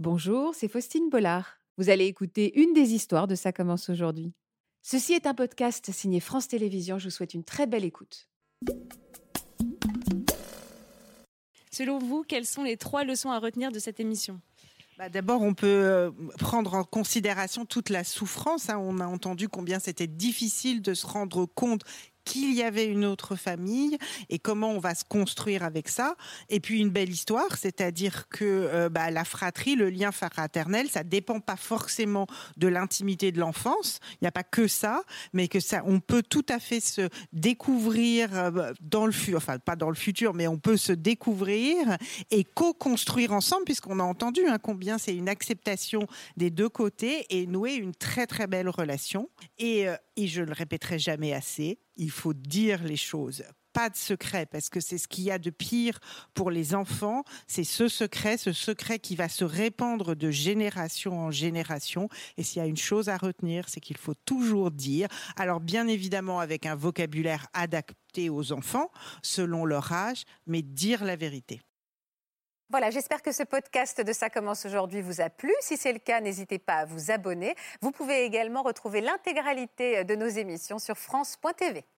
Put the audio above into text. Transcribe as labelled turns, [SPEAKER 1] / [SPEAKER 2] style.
[SPEAKER 1] Bonjour, c'est Faustine Bollard. Vous allez écouter une des histoires de Ça commence aujourd'hui. Ceci est un podcast signé France Télévisions. Je vous souhaite une très belle écoute.
[SPEAKER 2] Selon vous, quelles sont les trois leçons à retenir de cette émission?
[SPEAKER 3] Bah, D'abord, on peut euh, prendre en considération toute la souffrance. Hein. On a entendu combien c'était difficile de se rendre compte qu'il y avait une autre famille et comment on va se construire avec ça. Et puis une belle histoire, c'est-à-dire que euh, bah, la fratrie, le lien fraternel, ça dépend pas forcément de l'intimité de l'enfance. Il n'y a pas que ça, mais que ça, on peut tout à fait se découvrir euh, dans le futur, enfin pas dans le futur, mais on peut se découvrir et co-construire ensemble, puisqu'on a entendu hein, combien c'est une acceptation des deux côtés et nouer une très très belle relation. Et, euh, et je ne le répéterai jamais assez, il faut dire les choses. Pas de secret, parce que c'est ce qu'il y a de pire pour les enfants. C'est ce secret, ce secret qui va se répandre de génération en génération. Et s'il y a une chose à retenir, c'est qu'il faut toujours dire. Alors, bien évidemment, avec un vocabulaire adapté aux enfants, selon leur âge, mais dire la vérité.
[SPEAKER 4] Voilà, j'espère que ce podcast de Ça commence aujourd'hui vous a plu. Si c'est le cas, n'hésitez pas à vous abonner. Vous pouvez également retrouver l'intégralité de nos émissions sur France.tv.